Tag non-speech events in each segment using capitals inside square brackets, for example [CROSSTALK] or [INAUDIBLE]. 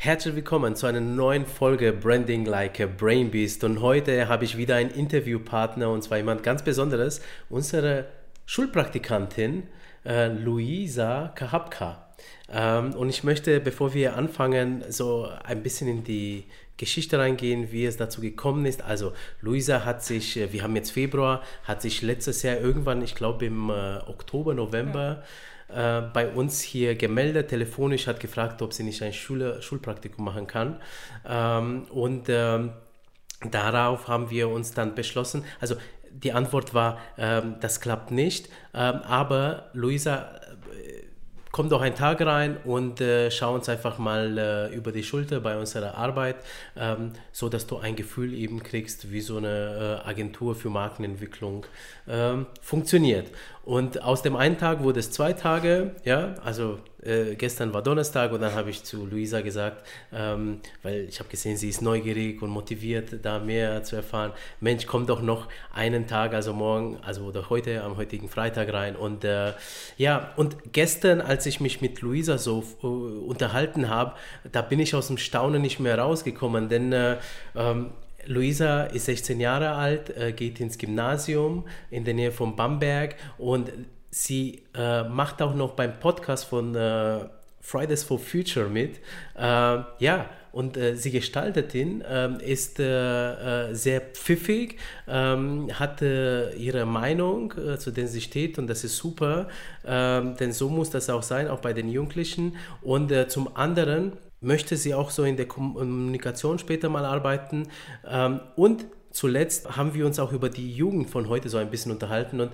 Herzlich willkommen zu einer neuen Folge Branding Like a Brain Beast. Und heute habe ich wieder einen Interviewpartner und zwar jemand ganz Besonderes, unsere Schulpraktikantin äh, Luisa Kahapka. Ähm, und ich möchte, bevor wir anfangen, so ein bisschen in die Geschichte reingehen, wie es dazu gekommen ist. Also Luisa hat sich, äh, wir haben jetzt Februar, hat sich letztes Jahr irgendwann, ich glaube im äh, Oktober, November, ja äh, bei uns hier gemeldet, telefonisch, hat gefragt, ob sie nicht ein Schule, Schulpraktikum machen kann. Ähm, und ähm, darauf haben wir uns dann beschlossen, also die Antwort war, ähm, das klappt nicht, ähm, aber Luisa komm doch einen Tag rein und äh, schau uns einfach mal äh, über die Schulter bei unserer Arbeit, ähm, so dass du ein Gefühl eben kriegst, wie so eine äh, Agentur für Markenentwicklung ähm, funktioniert. Und aus dem einen Tag wurde es zwei Tage, ja, also äh, gestern war Donnerstag und dann habe ich zu Luisa gesagt, ähm, weil ich habe gesehen, sie ist neugierig und motiviert, da mehr zu erfahren. Mensch, komm doch noch einen Tag, also morgen, also oder heute, am heutigen Freitag rein. Und äh, ja, und gestern, als ich mich mit Luisa so uh, unterhalten habe, da bin ich aus dem Staunen nicht mehr rausgekommen, denn äh, ähm, Luisa ist 16 Jahre alt, äh, geht ins Gymnasium in der Nähe von Bamberg und sie äh, macht auch noch beim Podcast von äh, Fridays for Future mit. Äh, ja, und äh, sie gestaltet ihn, ähm, ist äh, sehr pfiffig, ähm, hat ihre Meinung, zu der sie steht und das ist super, ähm, denn so muss das auch sein, auch bei den Jugendlichen. Und zum anderen, möchte sie auch so in der Kommunikation später mal arbeiten. Und zuletzt haben wir uns auch über die Jugend von heute so ein bisschen unterhalten und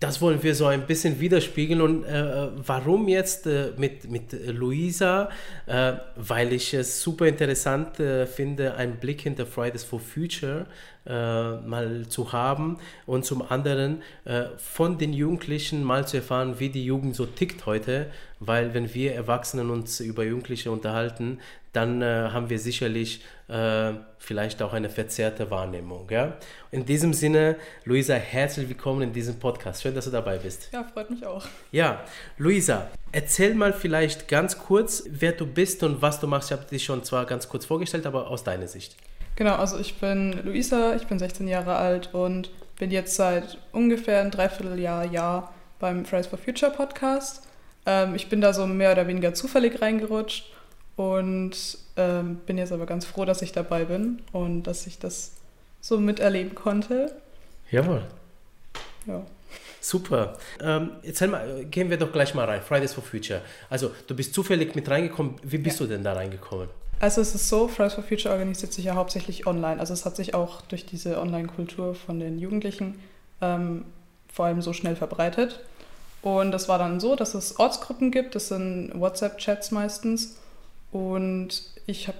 das wollen wir so ein bisschen widerspiegeln. Und äh, warum jetzt äh, mit, mit Luisa? Äh, weil ich es super interessant äh, finde, einen Blick hinter Fridays for Future äh, mal zu haben und zum anderen äh, von den Jugendlichen mal zu erfahren, wie die Jugend so tickt heute, weil wenn wir Erwachsenen uns über Jugendliche unterhalten, dann äh, haben wir sicherlich äh, vielleicht auch eine verzerrte Wahrnehmung. Ja? In diesem Sinne, Luisa, herzlich willkommen in diesem Podcast. Schön, dass du dabei bist. Ja, freut mich auch. Ja, Luisa, erzähl mal vielleicht ganz kurz, wer du bist und was du machst. Ich habe dich schon zwar ganz kurz vorgestellt, aber aus deiner Sicht. Genau, also ich bin Luisa, ich bin 16 Jahre alt und bin jetzt seit ungefähr ein Dreivierteljahr Jahr beim Fridays for Future Podcast. Ähm, ich bin da so mehr oder weniger zufällig reingerutscht und ähm, bin jetzt aber ganz froh, dass ich dabei bin und dass ich das so miterleben konnte. Jawohl. Ja. Super. Ähm, jetzt mal, gehen wir doch gleich mal rein. Fridays for Future. Also, du bist zufällig mit reingekommen. Wie bist ja. du denn da reingekommen? Also es ist so, Fridays for Future organisiert sich ja hauptsächlich online. Also es hat sich auch durch diese Online-Kultur von den Jugendlichen ähm, vor allem so schnell verbreitet. Und das war dann so, dass es Ortsgruppen gibt, das sind WhatsApp-Chats meistens. Und ich hab,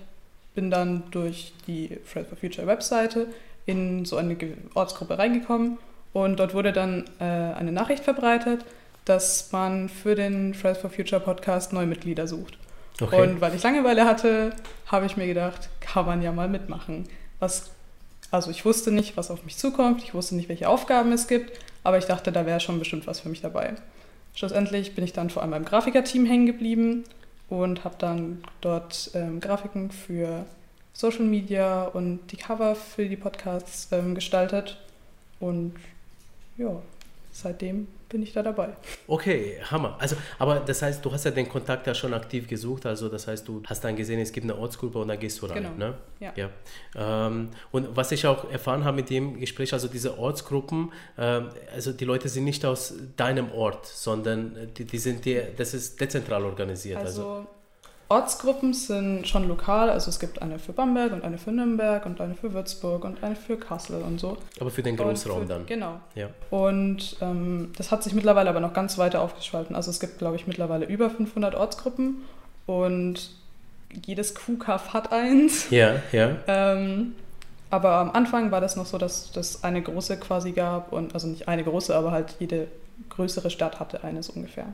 bin dann durch die Fridays for Future Webseite in so eine Ortsgruppe reingekommen. Und dort wurde dann äh, eine Nachricht verbreitet, dass man für den Fridays for Future Podcast neue Mitglieder sucht. Okay. Und weil ich Langeweile hatte, habe ich mir gedacht, kann man ja mal mitmachen. Was, also ich wusste nicht, was auf mich zukommt, ich wusste nicht, welche Aufgaben es gibt, aber ich dachte, da wäre schon bestimmt was für mich dabei. Schlussendlich bin ich dann vor allem beim Grafikerteam hängen geblieben und habe dann dort ähm, Grafiken für Social Media und die Cover für die Podcasts ähm, gestaltet. Und ja, seitdem bin ich da dabei. Okay, Hammer. Also, aber das heißt, du hast ja den Kontakt ja schon aktiv gesucht. Also, das heißt, du hast dann gesehen, es gibt eine Ortsgruppe und da gehst du rein. Genau. Ne? Ja. ja. Ähm, und was ich auch erfahren habe mit dem Gespräch, also diese Ortsgruppen, ähm, also die Leute sind nicht aus deinem Ort, sondern die, die sind dir, das ist dezentral organisiert. also, also Ortsgruppen sind schon lokal, also es gibt eine für Bamberg und eine für Nürnberg und eine für Würzburg und eine für Kassel und so. Aber für den Großraum für, dann. Genau. Ja. Und ähm, das hat sich mittlerweile aber noch ganz weiter aufgespalten. Also es gibt, glaube ich, mittlerweile über 500 Ortsgruppen und jedes QKF hat eins. Ja, ja. ähm, aber am Anfang war das noch so, dass das eine große quasi gab und also nicht eine große, aber halt jede größere Stadt hatte eines ungefähr.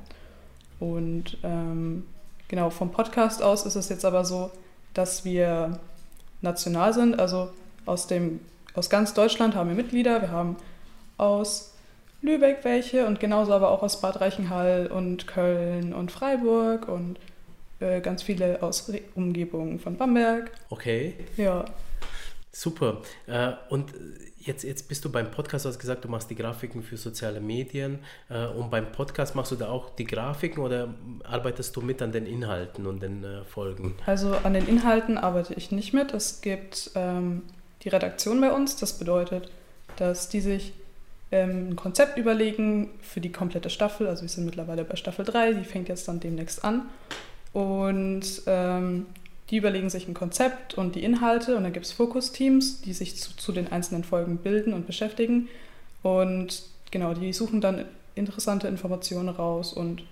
Und ähm, Genau, vom Podcast aus ist es jetzt aber so, dass wir national sind. Also aus, dem, aus ganz Deutschland haben wir Mitglieder. Wir haben aus Lübeck welche und genauso aber auch aus Bad Reichenhall und Köln und Freiburg und äh, ganz viele aus Re Umgebungen von Bamberg. Okay. Ja. Super. Äh, und jetzt, jetzt bist du beim Podcast, du hast gesagt, du machst die Grafiken für soziale Medien. Äh, und beim Podcast machst du da auch die Grafiken oder arbeitest du mit an den Inhalten und den äh, Folgen? Also an den Inhalten arbeite ich nicht mit. Es gibt ähm, die Redaktion bei uns. Das bedeutet, dass die sich ähm, ein Konzept überlegen für die komplette Staffel. Also wir sind mittlerweile bei Staffel 3, die fängt jetzt dann demnächst an. Und ähm, die überlegen sich ein Konzept und die Inhalte und dann gibt es Fokusteams, die sich zu, zu, den einzelnen Folgen bilden und beschäftigen. Und genau, die suchen dann interessante Informationen raus und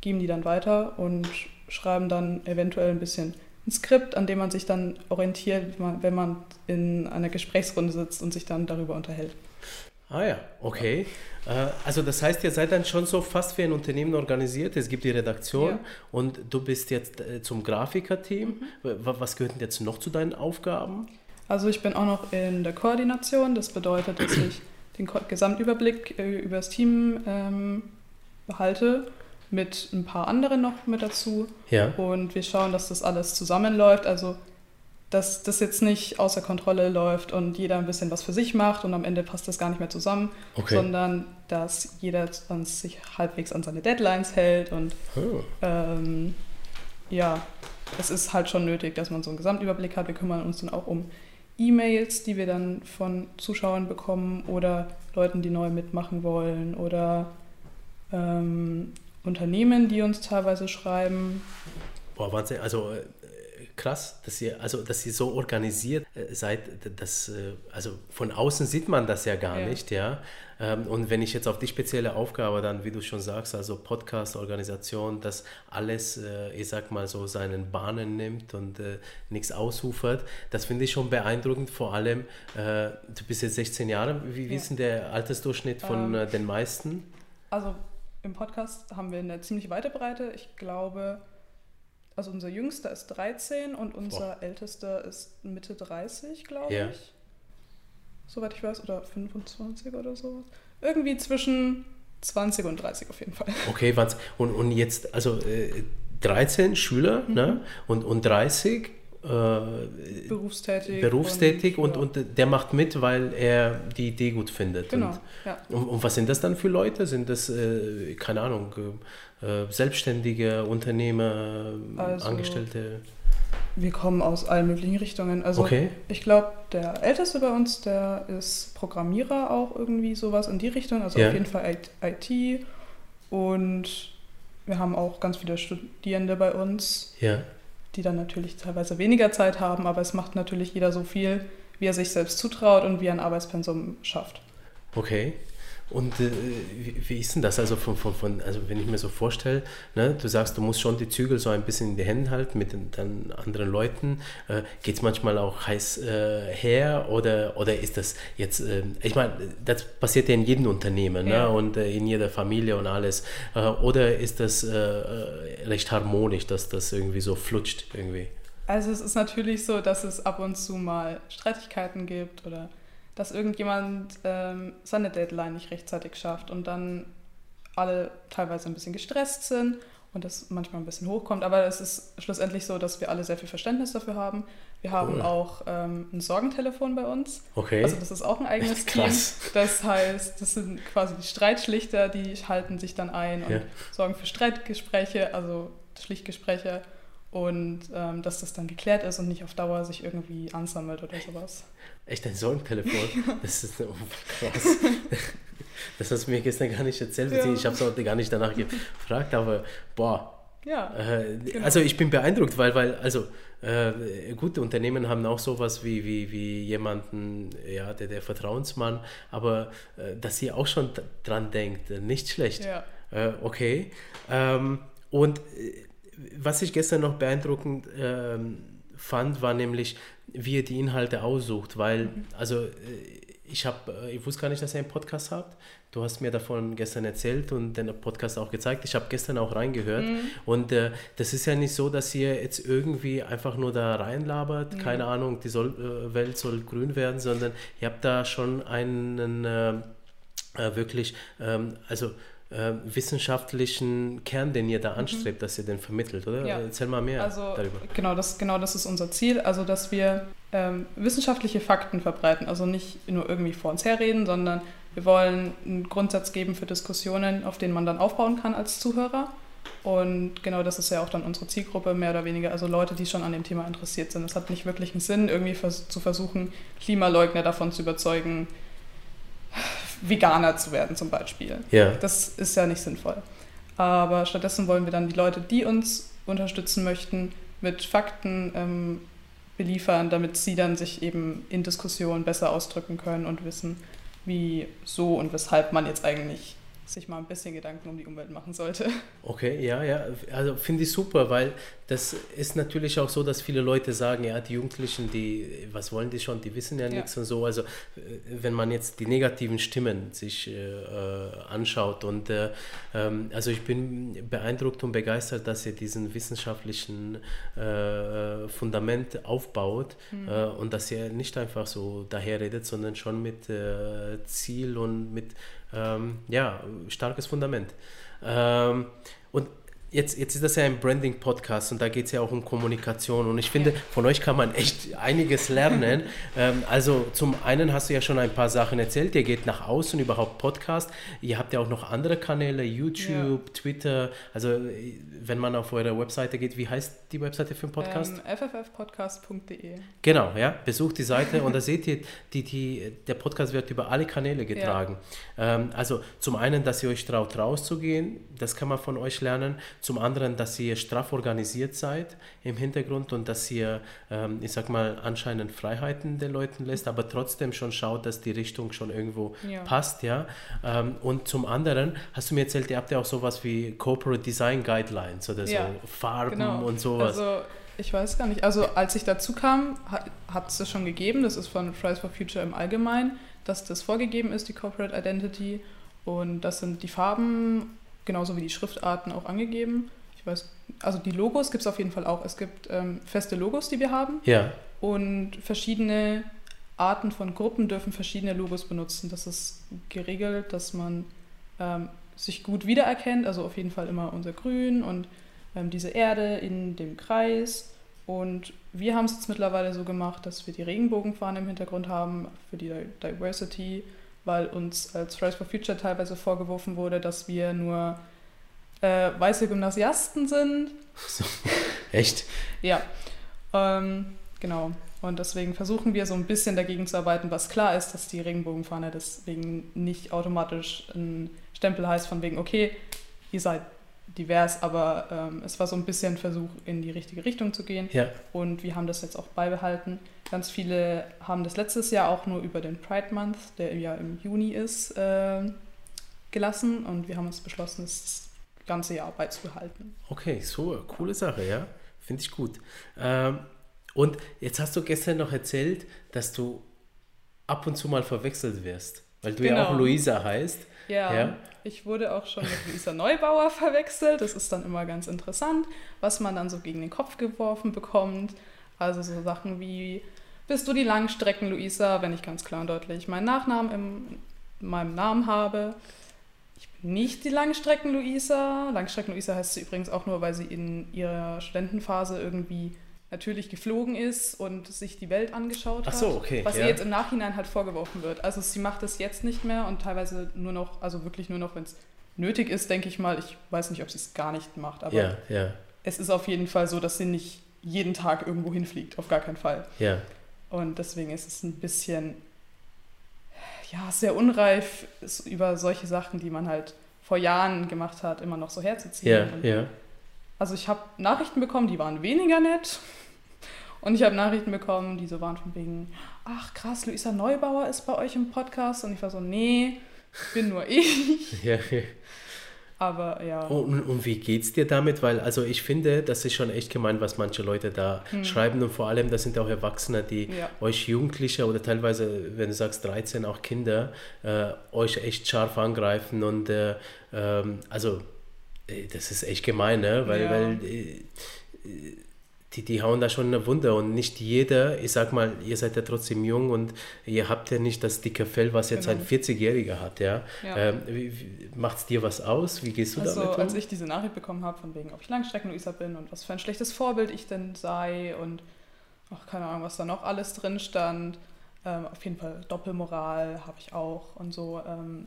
geben die dann weiter und schreiben dann eventuell ein bisschen ein Skript, an dem man sich dann orientiert, wenn man in einer Gesprächsrunde sitzt und sich dann darüber unterhält. Ah ja, okay. Äh, also das heißt, ihr seid dann schon so fast wie ein Unternehmen organisiert. Es gibt die Redaktion ja. und du bist jetzt äh, zum Grafiker-Team. Mhm. Was gehört denn jetzt noch zu deinen Aufgaben? Also ich bin auch noch in der Koordination. Das bedeutet, dass ich [CLEARS THROAT] den Gesamtüberblick äh, über das Team ähm, behalte mit ein paar anderen noch mit dazu. Ja. Und wir schauen, dass das alles zusammenläuft. Also dass das jetzt nicht außer Kontrolle läuft und jeder ein bisschen was für sich macht und am Ende passt das gar nicht mehr zusammen, okay. sondern dass jeder sich halbwegs an seine Deadlines hält und oh. ähm, ja, es ist halt schon nötig, dass man so einen Gesamtüberblick hat. Wir kümmern uns dann auch um E-Mails, die wir dann von Zuschauern bekommen oder Leuten, die neu mitmachen wollen oder ähm, Unternehmen, die uns teilweise schreiben. Boah, Wahnsinn. Also äh, krass, dass ihr, also, dass ihr so organisiert äh, seid. Das, äh, also von außen sieht man das ja gar ja. nicht, ja. Ähm, und wenn ich jetzt auf die spezielle Aufgabe dann, wie du schon sagst, also Podcast, Organisation, dass alles, äh, ich sag mal so, seinen Bahnen nimmt und nichts ausufert, das finde ich schon beeindruckend. Vor allem, du bist jetzt 16 Jahre, wie, wie ist denn der Altersdurchschnitt von ähm, den meisten? Also im Podcast haben wir eine ziemlich weite Breite. Ich glaube, also unser Jüngster ist 13 und unser Boah. Ältester ist Mitte 30, glaube ja. ich. Soweit ich weiß, oder 25 oder so. Irgendwie zwischen 20 und 30 auf jeden Fall. [LAUGHS] Okay, was? Und, und jetzt, also äh, 13 Schüler mhm. ne? und, und 30 äh, berufstätig. Berufstätig und, und, ja. und, der macht mit, weil er die Idee gut findet. Genau. Und, ja. und, und was sind das dann für Leute? Sind das, äh, keine Ahnung, äh, Selbstständige, Unternehmer, also, Angestellte? Wir kommen aus allen möglichen Richtungen. Also okay. ich glaube, der Älteste bei uns, der ist Programmierer auch irgendwie sowas in die Richtung. Also ja. auf jeden Fall IT. Und wir haben auch ganz viele Studierende bei uns. Ja die dann natürlich teilweise weniger Zeit haben, aber es macht natürlich jeder so viel, wie er sich selbst zutraut und wie er ein Arbeitspensum schafft. Okay. Und äh, wie, wie, ist denn das? Also, von, von, von, also wenn ich mir so vorstelle, ne, du sagst, du musst schon die Zügel so ein bisschen in die Hände halten mit den, dann anderen Leuten. Äh, Geht es manchmal auch heiß äh, her oder, oder ist das jetzt, äh, ich meine, das passiert ja in jedem Unternehmen ne, ja. ne, und äh, in jeder Familie und alles. Äh, oder ist das recht harmonisch, dass das irgendwie so flutscht irgendwie? Also es ist natürlich so, dass es ab und zu mal Streitigkeiten gibt oder dass irgendjemand ähm, seine Deadline nicht rechtzeitig schafft und dann alle teilweise ein bisschen gestresst sind und das manchmal ein bisschen hochkommt. Aber es ist schlussendlich so, dass wir alle sehr viel Verständnis dafür haben. Wir haben cool. auch ähm, ein Sorgentelefon bei uns. Okay. Also das ist auch ein eigenes Team. Das heißt, das sind quasi die Streitschlichter, die halten sich dann ein und ja. sorgen für Streitgespräche, also Schlichtgespräche und ähm, dass das dann geklärt ist und nicht auf Dauer sich irgendwie ansammelt oder sowas. Echt ein Sorgentelefon? [LAUGHS] Das ist oh, krass. Das hast du mir gestern gar nicht erzählt. Ja. Ich habe es heute gar nicht danach gefragt, aber boah. Ja, äh, genau. Also ich bin beeindruckt, weil, weil also äh, gute Unternehmen haben auch sowas wie, wie, wie jemanden, ja, der, der Vertrauensmann, aber äh, dass sie auch schon dran denkt, nicht schlecht. Ja. Äh, okay. Ähm, und äh, was ich gestern noch beeindruckend ähm, fand, war nämlich, wie ihr die Inhalte aussucht, weil, mhm. also äh, ich habe, äh, ich wusste gar nicht, dass ihr einen Podcast habt. Du hast mir davon gestern erzählt und den Podcast auch gezeigt. Ich habe gestern auch reingehört. Mhm. Und äh, das ist ja nicht so, dass ihr jetzt irgendwie einfach nur da reinlabert, mhm. keine Ahnung, die soll, äh, Welt soll grün werden, sondern ihr habt da schon einen äh, äh wirklich, ähm, also äh, wissenschaftlichen Kern, den ihr da mhm. anstrebt, mhm. dass ihr den vermittelt, oder? Ja. Erzähl mal mehr also, darüber. Genau das, genau das ist unser Ziel, also dass wir ähm, wissenschaftliche Fakten verbreiten, also nicht nur irgendwie vor uns herreden, sondern wir wollen einen Grundsatz geben für Diskussionen, auf denen man dann aufbauen kann als Zuhörer. Und genau das ist ja auch dann unsere Zielgruppe, mehr oder weniger, also Leute, die schon an dem Thema interessiert sind. Es hat nicht wirklich einen Sinn, irgendwie zu versuchen, Klimaleugner davon zu überzeugen, Veganer zu werden zum Beispiel. Ja. Das ist ja nicht sinnvoll. Aber stattdessen wollen wir dann die Leute, die uns unterstützen möchten, mit Fakten ähm, beliefern, damit sie dann sich eben in Diskussionen besser ausdrücken können und wissen, wie so und weshalb man jetzt eigentlich sich mal ein bisschen Gedanken um die Umwelt machen sollte. Okay, ja, ja, also finde ich super, weil das ist natürlich auch so, dass viele Leute sagen, ja, die Jugendlichen, die, was wollen die schon, die wissen ja, ja. nichts und so. Also äh, wenn man jetzt die negativen Stimmen sich äh, anschaut und äh, ähm, also ich bin beeindruckt und begeistert, dass ihr diesen wissenschaftlichen äh, Fundament aufbaut mhm. Äh, und dass ihr nicht einfach so daherredet, sondern schon mit äh, Ziel und mit ähm, ja, starkes Fundament. Ähm, und Jetzt, jetzt ist das ja ein Branding-Podcast und da geht es ja auch um Kommunikation und ich finde, von euch kann man echt einiges lernen. [LAUGHS] ähm, also zum einen hast du ja schon ein paar Sachen erzählt, ihr geht nach außen, überhaupt Podcast. Ihr habt ja auch noch andere Kanäle, YouTube, ja. Twitter. Also wenn man auf eure Webseite geht, wie heißt die Webseite für den Podcast? Ähm, fffpodcast.de Genau, ja, besucht die Seite und da seht ihr, die, die, der Podcast wird über alle Kanäle getragen. Ja. Ähm, also zum einen, dass ihr euch traut, rauszugehen, das kann man von euch lernen zum anderen, dass ihr straff organisiert seid im Hintergrund und dass ihr, ähm, ich sag mal, anscheinend Freiheiten den Leuten lässt, aber trotzdem schon schaut, dass die Richtung schon irgendwo ja. passt, ja. Ähm, und zum anderen hast du mir erzählt, ihr habt ja auch sowas wie Corporate Design Guidelines oder so ja, Farben genau. und sowas. Also ich weiß gar nicht. Also als ich dazu kam, hat es das schon gegeben. Das ist von Fridays for Future im Allgemeinen, dass das vorgegeben ist, die Corporate Identity. Und das sind die Farben genauso wie die Schriftarten auch angegeben. Ich weiß, also die Logos gibt es auf jeden Fall auch. Es gibt ähm, feste Logos, die wir haben. Ja. Und verschiedene Arten von Gruppen dürfen verschiedene Logos benutzen. Das ist geregelt, dass man ähm, sich gut wiedererkennt. Also auf jeden Fall immer unser Grün und ähm, diese Erde in dem Kreis. Und wir haben es jetzt mittlerweile so gemacht, dass wir die Regenbogenfahne im Hintergrund haben für die Diversity weil uns als Fridays for Future teilweise vorgeworfen wurde, dass wir nur äh, weiße Gymnasiasten sind. [LAUGHS] Echt? ja. Ähm, genau. Und deswegen versuchen wir so ein bisschen dagegen zu arbeiten, was klar ist, dass die Regenbogenfahne deswegen nicht automatisch ein Stempel heißt von wegen, okay, ihr seid divers, aber ähm, es war so ein bisschen ein Versuch, in die richtige Richtung zu gehen. Ja. Und wir haben das jetzt auch beibehalten. Ganz viele haben das letztes Jahr auch nur über den Pride Month, der ja im Juni ist, äh, gelassen. Und wir haben uns beschlossen, das ganze Jahr beizubehalten. Okay, so, coole Sache, ja. Finde ich gut. Ähm, und jetzt hast du gestern noch erzählt, dass du ab und zu mal verwechselt wirst, weil du genau. ja auch genau. Luisa heißt. Ja, ja, ich wurde auch schon mit Luisa Neubauer verwechselt. Das ist dann immer ganz interessant, was man dann so gegen den Kopf geworfen bekommt. Also so Sachen wie, bist du die Langstrecken Luisa, wenn ich ganz klar und deutlich meinen Nachnamen im, in meinem Namen habe. Ich bin nicht die Langstrecken Luisa. Langstrecken Luisa heißt sie übrigens auch nur, weil sie in ihrer Studentenphase irgendwie natürlich geflogen ist und sich die Welt angeschaut hat. Ach so, okay. Was ja. ihr jetzt im Nachhinein halt vorgeworfen wird. Also sie macht das jetzt nicht mehr und teilweise nur noch, also wirklich nur noch, wenn es nötig ist, denke ich mal. Ich weiß nicht, ob sie es gar nicht macht, aber ja, ja. es ist auf jeden Fall so, dass sie nicht jeden Tag irgendwo hinfliegt, auf gar keinen Fall. Ja. Und deswegen ist es ein bisschen, ja, sehr unreif, über solche Sachen, die man halt vor Jahren gemacht hat, immer noch so herzuziehen. Ja, ja. Also ich habe Nachrichten bekommen, die waren weniger nett. Und ich habe Nachrichten bekommen, die so waren von wegen, ach krass, Luisa Neubauer ist bei euch im Podcast. Und ich war so, nee, bin nur ich. [LAUGHS] ja. Aber ja. Und, und wie geht's dir damit? Weil, also ich finde, das ist schon echt gemein, was manche Leute da hm. schreiben. Und vor allem, das sind auch Erwachsene, die ja. euch Jugendliche oder teilweise, wenn du sagst 13, auch Kinder, äh, euch echt scharf angreifen. Und äh, ähm, also, das ist echt gemein, ne? Weil, ja. weil äh, die, die hauen da schon eine Wunder und nicht jeder, ich sag mal, ihr seid ja trotzdem jung und ihr habt ja nicht das dicke Fell, was jetzt genau. ein 40-Jähriger hat, ja. ja. Ähm, Macht es dir was aus? Wie gehst du also, damit um? als ich diese Nachricht bekommen habe, von wegen, ob ich Langstrecken-Luisa bin und was für ein schlechtes Vorbild ich denn sei und ach, keine Ahnung, was da noch alles drin stand, ähm, auf jeden Fall Doppelmoral habe ich auch und so, ähm,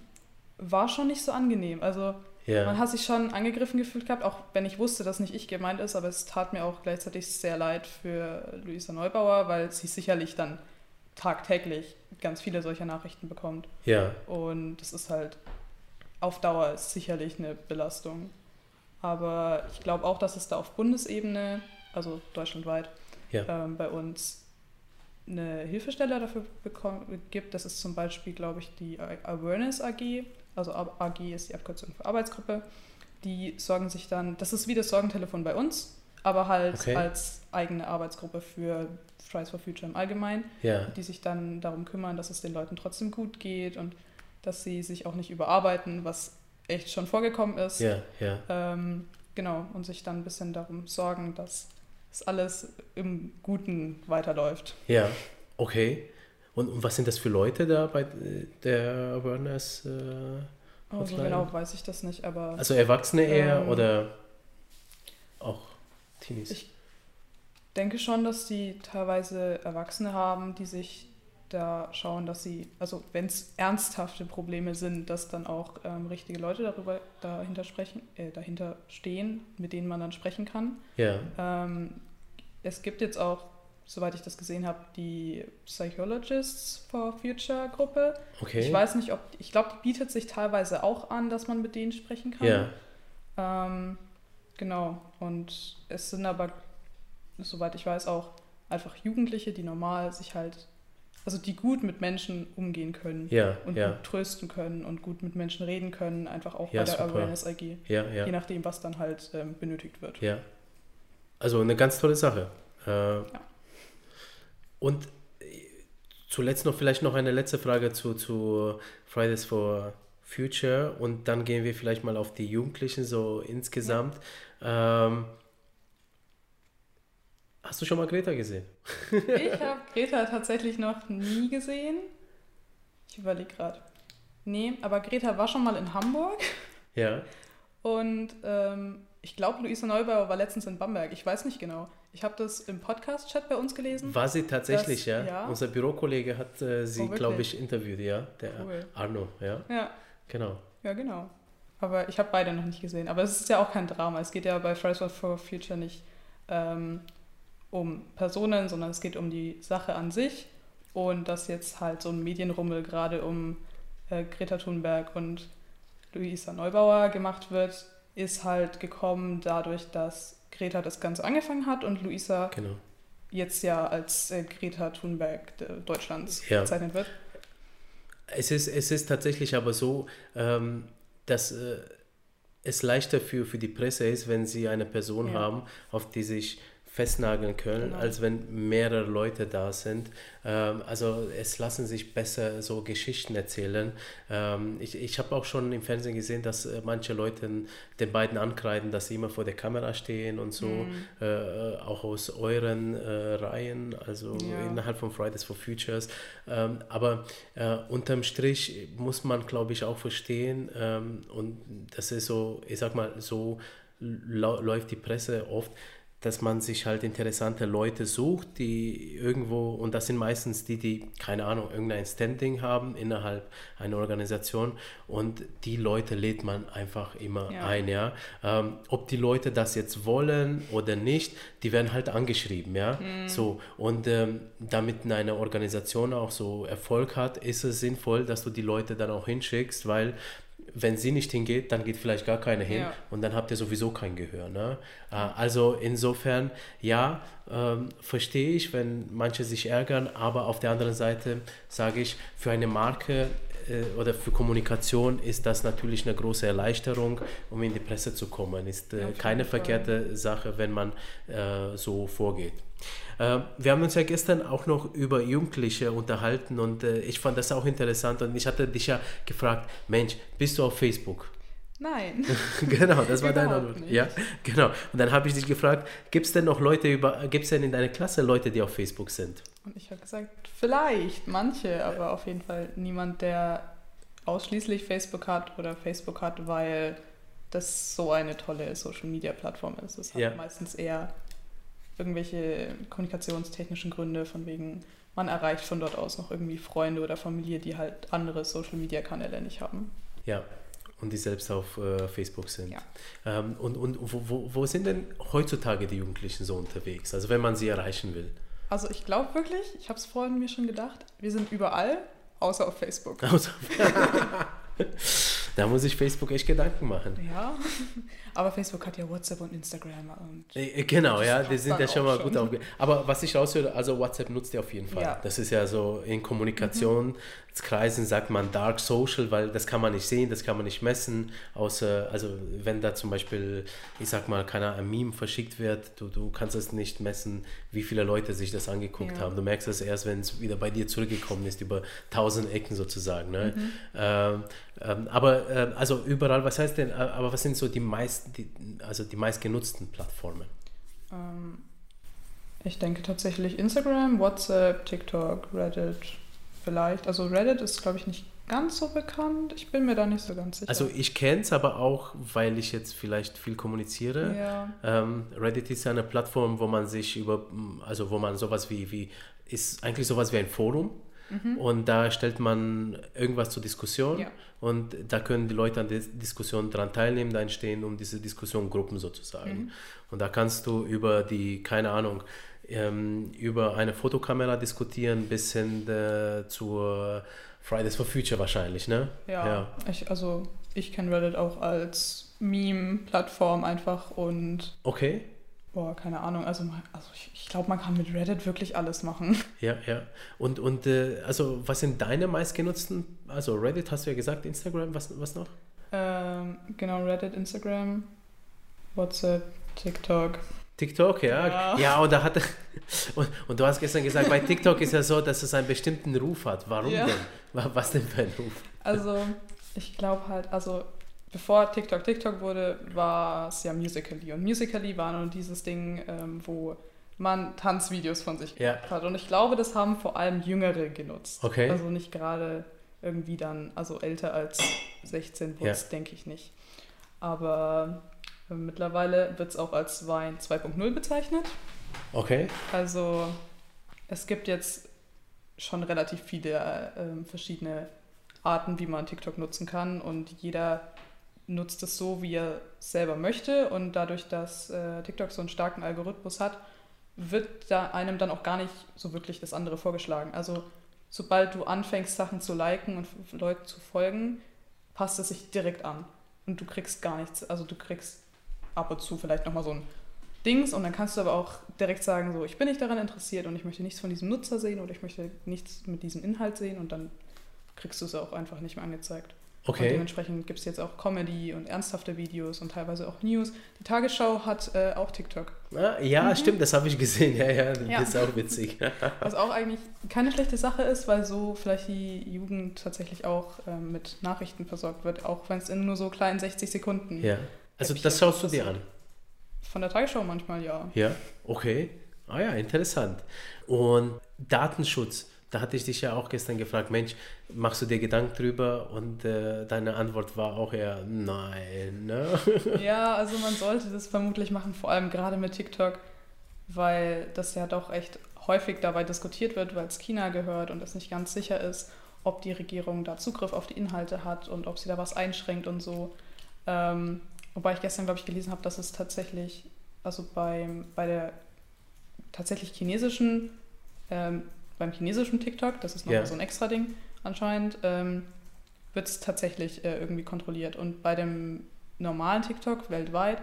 war schon nicht so angenehm. Also ja. Man hat sich schon angegriffen gefühlt gehabt, auch wenn ich wusste, dass nicht ich gemeint ist, aber es tat mir auch gleichzeitig sehr leid für Luisa Neubauer, weil sie sicherlich dann tagtäglich ganz viele solcher Nachrichten bekommt. Ja. Und das ist halt auf Dauer sicherlich eine Belastung. Aber ich glaube auch, dass es da auf Bundesebene, also deutschlandweit, ja. ähm, bei uns eine Hilfestelle dafür gibt. Das ist zum Beispiel, glaube ich, die Awareness AG also AG ist die Abkürzung für Arbeitsgruppe, die sorgen sich dann, das ist wie das Sorgentelefon bei uns, aber halt okay. als eigene Arbeitsgruppe für Fridays for Future im Allgemeinen, ja. die sich dann darum kümmern, dass es den Leuten trotzdem gut geht und dass sie sich auch nicht überarbeiten, was echt schon vorgekommen ist. Ja, ja. Ähm, genau, und sich dann ein bisschen darum sorgen, dass es alles im Guten weiterläuft. Ja, okay. Und, und, was sind das für Leute da bei der Awareness? Äh, oh, so genau weiß ich das nicht, aber. Also Erwachsene eher ähm, oder auch Teenies? Ich denke schon, dass die teilweise Erwachsene haben, die sich da schauen, dass sie, also wenn es ernsthafte Probleme sind, dass dann auch ähm, richtige Leute darüber dahinter sprechen, äh, dahinter stehen, mit denen man dann sprechen kann. Ja. Ähm, es gibt jetzt auch soweit ich das gesehen habe, die Psychologists for Future Gruppe. Okay. Ich weiß nicht, ob, ich glaube, die bietet sich teilweise auch an, dass man mit denen sprechen kann. Ja. Ähm, genau. Und es sind aber, soweit ich weiß, auch einfach Jugendliche, die normal sich halt, also die gut mit Menschen umgehen können ja, und ja. gut trösten können und gut mit Menschen reden können, einfach auch ja, bei der super. Awareness AG. Ja, ja. Je nachdem, was dann halt ähm, benötigt wird. Ja. Also eine ganz tolle Sache. Äh, ja. Und äh, zuletzt noch vielleicht noch eine letzte Frage zu, zu Fridays for Future und dann gehen wir vielleicht mal auf die Jugendlichen so insgesamt. Ja. Ähm, hast du schon mal Greta gesehen? ich [LAUGHS] habe Greta tatsächlich noch nie gesehen. Ich überlege gerade. Nee, aber Greta war schon mal in Hamburg. Ja. Und ähm, ich glaube, Luisa Neubauer war letztens in Bamberg. Ich weiß nicht genau. Ich habe das im Podcast-Chat bei uns gelesen. War sie tatsächlich, dass, ja? ja? Unser Bürokollege hat äh, sie, oh, glaube ich, interviewt, ja. Der cool. Arno, ja. Ja. Genau. Ja, genau. Aber ich habe beide noch nicht gesehen. Aber es ist ja auch kein Drama. Es geht ja bei Fridays for Future nicht ähm, um Personen, sondern es geht um die Sache an sich. Und dass jetzt halt so ein Medienrummel gerade um äh, Greta Thunberg und Luisa Neubauer gemacht wird, ist halt gekommen dadurch, dass Greta das Ganze angefangen hat und Luisa genau. jetzt ja als äh, Greta Thunberg Deutschlands ja. bezeichnet wird. Es ist, es ist tatsächlich aber so, ähm, dass äh, es leichter für, für die Presse ist, wenn sie eine Person ja. haben, auf die sich festnageln können, genau. als wenn mehrere Leute da sind. Ähm, also es lassen sich besser so Geschichten erzählen. Ähm, ich ich habe auch schon im Fernsehen gesehen, dass äh, manche Leute den beiden ankreiden, dass sie immer vor der Kamera stehen und so, mhm. äh, auch aus euren äh, Reihen, also ja. innerhalb von Fridays for Futures. Ähm, aber äh, unterm Strich muss man, glaube ich, auch verstehen, ähm, und das ist so, ich sag mal, so läuft die Presse oft, dass man sich halt interessante Leute sucht, die irgendwo, und das sind meistens die, die, keine Ahnung, irgendein Standing haben innerhalb einer Organisation und die Leute lädt man einfach immer ja. ein, ja. Ähm, ob die Leute das jetzt wollen oder nicht, die werden halt angeschrieben, ja. Mhm. So, und ähm, damit eine Organisation auch so Erfolg hat, ist es sinnvoll, dass du die Leute dann auch hinschickst, weil wenn sie nicht hingeht, dann geht vielleicht gar keiner hin ja. und dann habt ihr sowieso kein Gehör. Ne? Äh, also insofern, ja, ähm, verstehe ich, wenn manche sich ärgern, aber auf der anderen Seite sage ich, für eine Marke oder für Kommunikation ist das natürlich eine große Erleichterung, um in die Presse zu kommen. Ist äh, keine verkehrte Sache, wenn man äh, so vorgeht. Äh, wir haben uns ja gestern auch noch über Jugendliche unterhalten und äh, ich fand das auch interessant und ich hatte dich ja gefragt, Mensch, bist du auf Facebook? Nein. [LAUGHS] genau, das war deine Antwort. Ja, genau. Und dann habe ich dich gefragt, gibt es denn noch Leute über, gibt es denn in deiner Klasse Leute, die auf Facebook sind? Und ich habe gesagt, vielleicht manche, aber auf jeden Fall niemand, der ausschließlich Facebook hat oder Facebook hat, weil das so eine tolle Social-Media-Plattform ist. Es hat Ja. meistens eher irgendwelche kommunikationstechnischen Gründe, von wegen, man erreicht von dort aus noch irgendwie Freunde oder Familie, die halt andere Social-Media-Kanäle nicht haben. Ja, und die selbst auf äh, Facebook sind. Ja. Ähm, und und wo, wo, wo sind denn heutzutage die Jugendlichen so unterwegs? Also wenn man sie erreichen will. Also ich glaube wirklich, ich habe es vorhin mir schon gedacht, wir sind überall, außer auf Facebook. [LAUGHS] Also, da muss ich Facebook echt Gedanken machen. Ja, [LAUGHS] aber Facebook hat ja WhatsApp und Instagram und Äh, Genau, ja, die sind ja schon mal gut aufge... Aber was ich raushöre, also WhatsApp nutzt ihr auf jeden Fall. Ja. Das ist ja so in Kommunikation, Kreisen sagt man Dark Social, weil das kann man nicht sehen, das kann man nicht messen, außer, also wenn da zum Beispiel, ich sag mal, keiner ein Meme verschickt wird, du, du kannst es nicht messen, wie viele Leute sich das angeguckt Ja. haben. Du merkst das erst, wenn es wieder bei dir zurückgekommen ist, über tausend Ecken sozusagen. Ne? Ähm, ähm, aber ähm, also überall, was heißt denn, äh, aber was sind so die meisten, die, also die meistgenutzten Plattformen? ähm, ich denke tatsächlich Instagram, WhatsApp, TikTok, Reddit vielleicht. Also Reddit ist, glaube ich, nicht ganz so bekannt. Ich bin mir da nicht so ganz sicher. Also ich kenne es aber auch, weil ich jetzt vielleicht viel kommuniziere. ja, Ähm, Reddit ist ja eine Plattform, wo man sich über, also wo man sowas wie, wie ist eigentlich sowas wie ein Forum. Und da stellt man irgendwas zur Diskussion Ja. und da können die Leute an der Diskussion dran teilnehmen, da entstehen um diese Diskussion Gruppen sozusagen. Und da kannst du über die, keine Ahnung, ähm, über eine Fotokamera diskutieren bis hin äh, zur Fridays for Future wahrscheinlich, ne? ja. Ich, also ich kenne Reddit auch als Meme-Plattform einfach und Okay. boah, keine Ahnung. Also, also ich, ich glaube, man kann mit Reddit wirklich alles machen. [LAUGHS] Ja, ja. Und, und äh, also was sind deine meistgenutzten? Also Reddit hast du ja gesagt, Instagram, was, was noch? Ähm, genau, Reddit, Instagram, WhatsApp, TikTok. TikTok, ja. Ja. Ja, und da hat [LAUGHS] und, und du hast gestern gesagt, bei TikTok ist ja so, dass es einen bestimmten Ruf hat. Warum Ja. denn? Wa- Was denn für ein Ruf? Also, ich glaube halt, also bevor TikTok TikTok wurde, war es ja Musical.ly. Und Musical.ly war nur dieses Ding, ähm, wo man Tanzvideos von sich Ja. gemacht hat. Und ich glaube, das haben vor allem Jüngere genutzt. Okay. Also nicht gerade irgendwie dann, also älter als 16 wurde es, denke ich nicht. Aber mittlerweile wird es auch als Wein 2.0 bezeichnet. Okay. Also es gibt jetzt schon relativ viele äh, ähm, verschiedene Arten, wie man TikTok nutzen kann und jeder nutzt es so, wie er selber möchte und dadurch, dass äh, TikTok so einen starken Algorithmus hat, wird da einem dann auch gar nicht so wirklich das andere vorgeschlagen. Also sobald du anfängst, Sachen zu liken und Leuten zu folgen, passt es sich direkt an und du kriegst gar nichts. Also du kriegst ab und zu vielleicht nochmal so ein Dings und dann kannst du aber auch direkt sagen, so ich bin nicht daran interessiert und ich möchte nichts von diesem Nutzer sehen oder ich möchte nichts mit diesem Inhalt sehen und dann kriegst du es auch einfach nicht mehr angezeigt. Und Okay. dementsprechend gibt es jetzt auch Comedy und ernsthafte Videos und teilweise auch News. Die Tagesschau hat äh, auch TikTok. Ah, ja, stimmt, das habe ich gesehen. [LAUGHS] Ja, ja, das Mhm. Ja. ist auch witzig. [LAUGHS] Was auch eigentlich keine schlechte Sache ist, weil so vielleicht die Jugend tatsächlich auch ähm, mit Nachrichten versorgt wird, auch wenn es in nur so kleinen 60 Sekunden. ja. Also das schaust du dir an. Von der Tagesschau manchmal ja. Ja, okay. Ah ja, interessant. Und Datenschutz, da hatte ich dich ja auch gestern gefragt, Mensch, machst du dir Gedanken drüber? Und äh, deine Antwort war auch eher nein. Ne? [LAUGHS] Ja, also man sollte das vermutlich machen, vor allem gerade mit TikTok, weil das ja doch echt häufig dabei diskutiert wird, weil es China gehört und es nicht ganz sicher ist, ob die Regierung da Zugriff auf die Inhalte hat und ob sie da was einschränkt und so. Ähm, wobei ich gestern, glaube ich, gelesen habe, dass es tatsächlich, also beim, bei der tatsächlich chinesischen, ähm, beim chinesischen TikTok, das ist nochmal Ja. so ein extra Ding anscheinend, ähm, wird es tatsächlich äh, irgendwie kontrolliert. Und bei dem normalen TikTok weltweit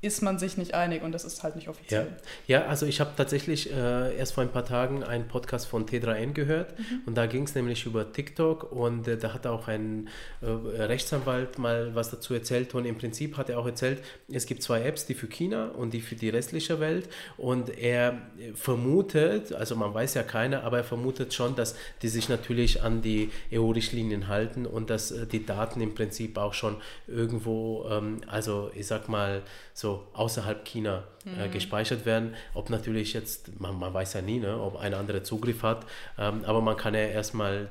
ist man sich nicht einig und das ist halt nicht offiziell. Ja, ja also ich habe tatsächlich äh, erst vor ein paar Tagen einen Podcast von T3N gehört mhm. und da ging es nämlich über TikTok und äh, da hat auch ein äh, Rechtsanwalt mal was dazu erzählt und im Prinzip hat er auch erzählt, es gibt zwei Apps, die für China und die für die restliche Welt und er vermutet, also man weiß ja keiner, aber er vermutet schon, dass die sich natürlich an die EU-Richtlinien halten und dass äh, die Daten im Prinzip auch schon irgendwo, ähm, also ich sag mal, so außerhalb China äh, mhm. gespeichert werden. Ob natürlich jetzt, man, man weiß ja nie, ne, ob ein anderer Zugriff hat, ähm, aber man kann ja erstmal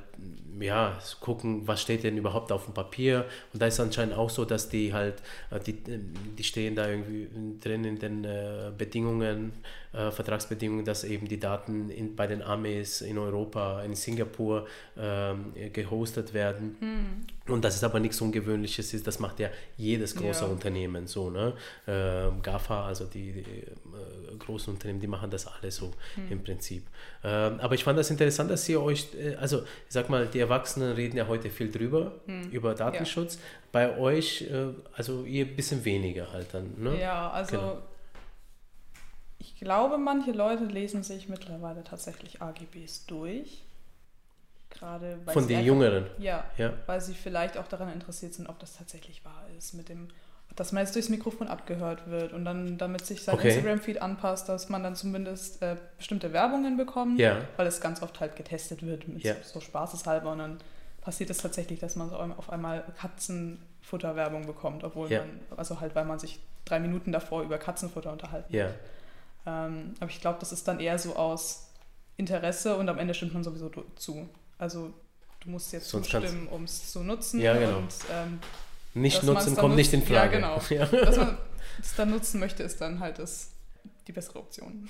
ja, gucken, was steht denn überhaupt auf dem Papier. Und da ist anscheinend auch so, dass die halt, äh, die, die stehen da irgendwie drin in den äh, Bedingungen, äh, Vertragsbedingungen, dass eben die Daten in, bei den Armees in Europa, in Singapur ähm, gehostet werden. Mhm. Und das ist aber nichts Ungewöhnliches, ist, das macht ja jedes große ja. Unternehmen so. Ne? Ähm, GAFA, also die, die äh, großen Unternehmen, die machen das alle so mhm. im Prinzip. Ähm, aber ich fand das interessant, dass ihr euch, äh, also ich sag mal, die Erwachsenen reden ja heute viel drüber, mhm. über Datenschutz. Ja. Bei euch, äh, also ihr ein bisschen weniger halt dann. Ne? Ja, also genau. Ich glaube, manche Leute lesen sich mittlerweile tatsächlich AGBs durch. Gerade Von den Jüngeren. Ja, ja, weil sie vielleicht auch daran interessiert sind, ob das tatsächlich wahr ist mit dem dass man jetzt durchs Mikrofon abgehört wird und dann, damit sich sein okay. Instagram-Feed anpasst, dass man dann zumindest äh, bestimmte Werbungen bekommt, ja. weil es ganz oft halt getestet wird, mit ja. so, so spaßeshalber und dann passiert es tatsächlich, dass man so auf einmal Katzenfutterwerbung bekommt, obwohl man, also halt, weil man sich drei Minuten davor über Katzenfutter unterhalten ja. Ähm, aber ich glaube, das ist dann eher so aus Interesse und am Ende stimmt man sowieso zu. Also du musst jetzt Sonst zustimmen, um es zu nutzen. Ja, genau. Und ähm, nicht nutzen kommt nicht in Frage. Ja, genau. [LAUGHS] Ja. Dass man es dann nutzen möchte, ist dann halt das, die bessere Option.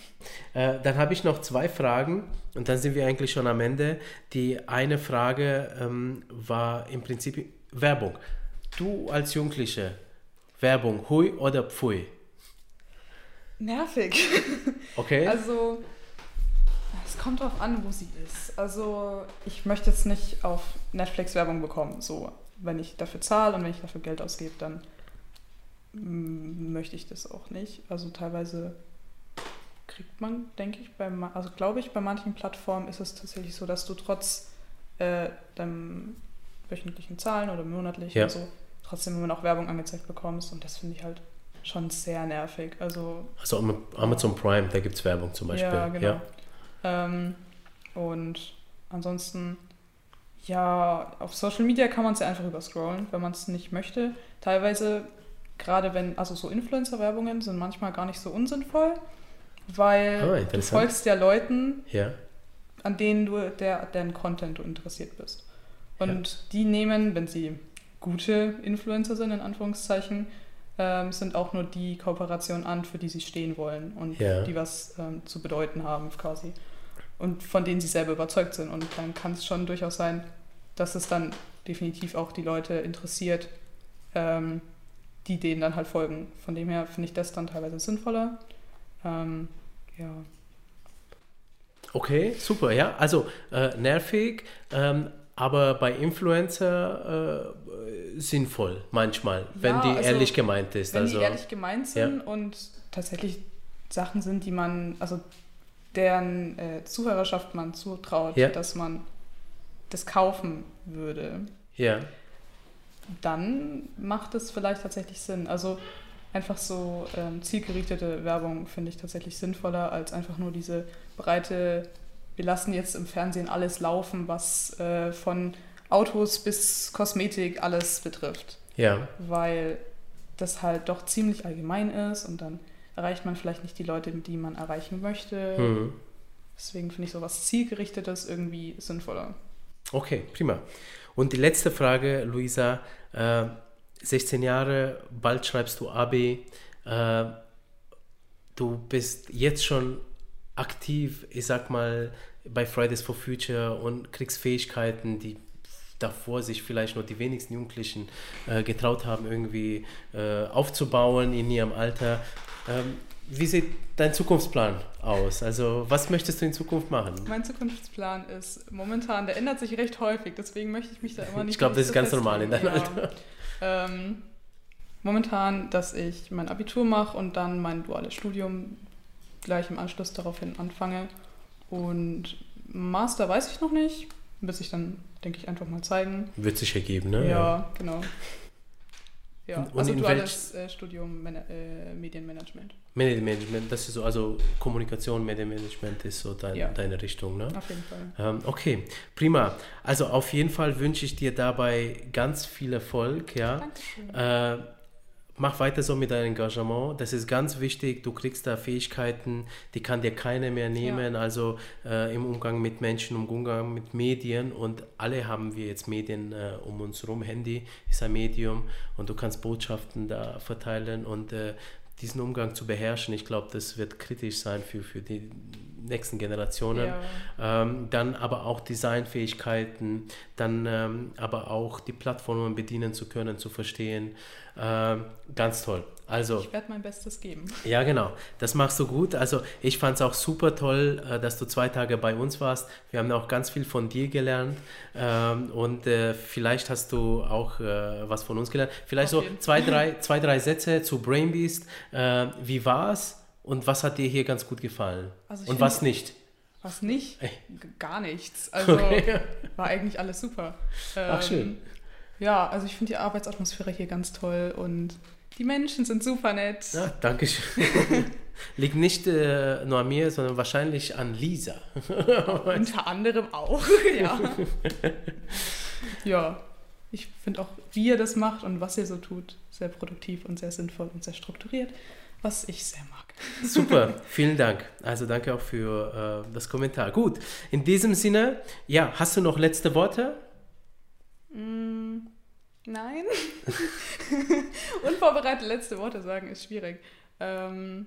Äh, dann habe ich noch zwei Fragen und dann sind wir eigentlich schon am Ende. Die eine Frage ähm, war im Prinzip Werbung. Du als Jugendliche, Werbung, hui oder pfui? Nervig. [LAUGHS] Okay. Also, es kommt darauf an, wo sie ist. Also, ich möchte jetzt nicht auf Netflix Werbung bekommen, so wenn ich dafür zahle und wenn ich dafür Geld ausgebe, dann möchte ich das auch nicht. Also teilweise kriegt man, denke ich, bei, also glaube ich, bei manchen Plattformen ist es tatsächlich so, dass du trotz äh, deinem wöchentlichen Zahlen oder monatlich ja. so trotzdem immer noch Werbung angezeigt bekommst und das finde ich halt schon sehr nervig. Also, also Amazon Prime, da gibt es Werbung zum Beispiel. Ja, genau. Ja. Ähm, und ansonsten ja, auf Social Media kann man es ja einfach überscrollen, wenn man es nicht möchte. Teilweise, gerade wenn, also so Influencer-Werbungen sind manchmal gar nicht so unsinnvoll, weil ah, du folgst ja Leuten, ja. an denen du, der, deren Content du interessiert bist. Und ja. die nehmen, wenn sie gute Influencer sind, in Anführungszeichen, ähm, sind auch nur die Kooperationen an, für die sie stehen wollen und ja. die was ähm, zu bedeuten haben quasi. Und von denen sie selber überzeugt sind. Und dann kann es schon durchaus sein, dass es dann definitiv auch die Leute interessiert, ähm, die denen dann halt folgen. Von dem her finde ich das dann teilweise sinnvoller. Ähm, ja. Okay, super, ja. Also äh, nervig, ähm, aber bei Influencer äh, sinnvoll manchmal, wenn ja, die also, ehrlich gemeint ist. Wenn also, die ehrlich gemeint sind ja. und tatsächlich Sachen sind, die man, also deren äh, Zuhörerschaft man zutraut, ja. dass man das kaufen würde, ja. dann macht es vielleicht tatsächlich Sinn. Also einfach so ähm, zielgerichtete Werbung finde ich tatsächlich sinnvoller als einfach nur diese breite, wir lassen jetzt im Fernsehen alles laufen, was äh, von Autos bis Kosmetik alles betrifft. Ja. Weil das halt doch ziemlich allgemein ist und dann erreicht man vielleicht nicht die Leute, die man erreichen möchte. Mhm. Deswegen finde ich sowas zielgerichtetes irgendwie sinnvoller. Okay, prima. Und die letzte Frage, Luisa. Äh, 16 Jahre, bald schreibst du AB. Äh, du bist jetzt schon aktiv, ich sag mal, bei Fridays for Future und kriegst Fähigkeiten, die davor sich vielleicht nur die wenigsten Jugendlichen äh, getraut haben, irgendwie äh, aufzubauen in ihrem Alter. Ähm, wie sieht dein Zukunftsplan aus? Also, was möchtest du in Zukunft machen? Mein Zukunftsplan ist momentan, der ändert sich recht häufig, deswegen möchte ich mich da immer [LAUGHS] nicht. Ich glaube, das ist ganz normal in deinem Alter. Ähm, momentan, dass ich mein Abitur mache und dann mein duales Studium gleich im Anschluss daraufhin anfange. Und Master weiß ich noch nicht, bis ich dann, denke ich, einfach mal zeigen. Wird sich ergeben, ne? Ja, genau. Ja, und also duales äh, Studium Man äh, Medienmanagement. Medienmanagement, das ist so, also Kommunikation, Medienmanagement ist so dein, ja. deine Richtung, ne? Auf jeden Fall. Ähm, okay, prima. Also auf jeden Fall wünsche ich dir dabei ganz viel Erfolg, ja. Dankeschön. Äh, mach weiter so mit deinem Engagement. Das ist ganz wichtig. Du kriegst da Fähigkeiten, die kann dir keiner mehr nehmen. Ja. Also äh, im Umgang mit Menschen, im Umgang mit Medien. Und alle haben wir jetzt Medien äh, um uns herum. Handy ist ein Medium und du kannst Botschaften da verteilen und äh, diesen Umgang zu beherrschen. Ich glaube, das wird kritisch sein für, für die nächsten Generationen. Ja. Ähm, dann aber auch Designfähigkeiten, dann ähm, aber auch die Plattformen bedienen zu können, zu verstehen. Ähm, ganz toll. Also, ich werde mein Bestes geben. Ja, genau. Das machst du gut. Also ich fand es auch super toll, äh, dass du zwei Tage bei uns warst. Wir haben auch ganz viel von dir gelernt. Ähm, und äh, vielleicht hast du auch äh, was von uns gelernt. Vielleicht Auf so zwei drei, zwei, drei Sätze zu Brainbeast. Äh, wie war es? Und was hat dir hier ganz gut gefallen? Also und was nicht? Was nicht? Gar nichts. Also okay. [LAUGHS] war eigentlich alles super. Ähm, Ach schön. Ja, also ich finde die Arbeitsatmosphäre hier ganz toll und die Menschen sind super nett. Ja, danke schön. [LAUGHS] Liegt nicht äh, nur an mir, sondern wahrscheinlich an Lisa. [LAUGHS] Unter anderem auch, [LAUGHS] ja. ja, ich finde auch, wie ihr das macht und was ihr so tut, sehr produktiv und sehr sinnvoll und sehr strukturiert, was ich sehr mag. Super, vielen Dank. Also danke auch für äh, das Kommentar. Gut, in diesem Sinne, ja, hast du noch letzte Worte? Mm, nein. [LAUGHS] Unvorbereitet letzte Worte sagen ist schwierig. Ähm,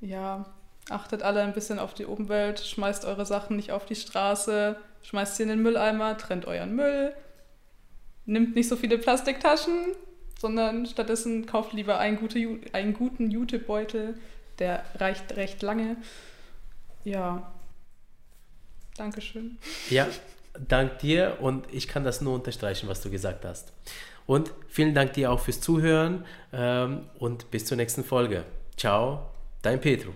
ja, achtet alle ein bisschen auf die Umwelt, schmeißt eure Sachen nicht auf die Straße, schmeißt sie in den Mülleimer, trennt euren Müll, nimmt nicht so viele Plastiktaschen, sondern stattdessen kauft lieber einen, gute, einen guten Jute-Beutel, der reicht recht lange. Ja, Dankeschön. Ja, [LAUGHS] dank dir und ich kann das nur unterstreichen, was du gesagt hast. Und vielen Dank dir auch fürs Zuhören ähm, und bis zur nächsten Folge. Ciao, dein Petro.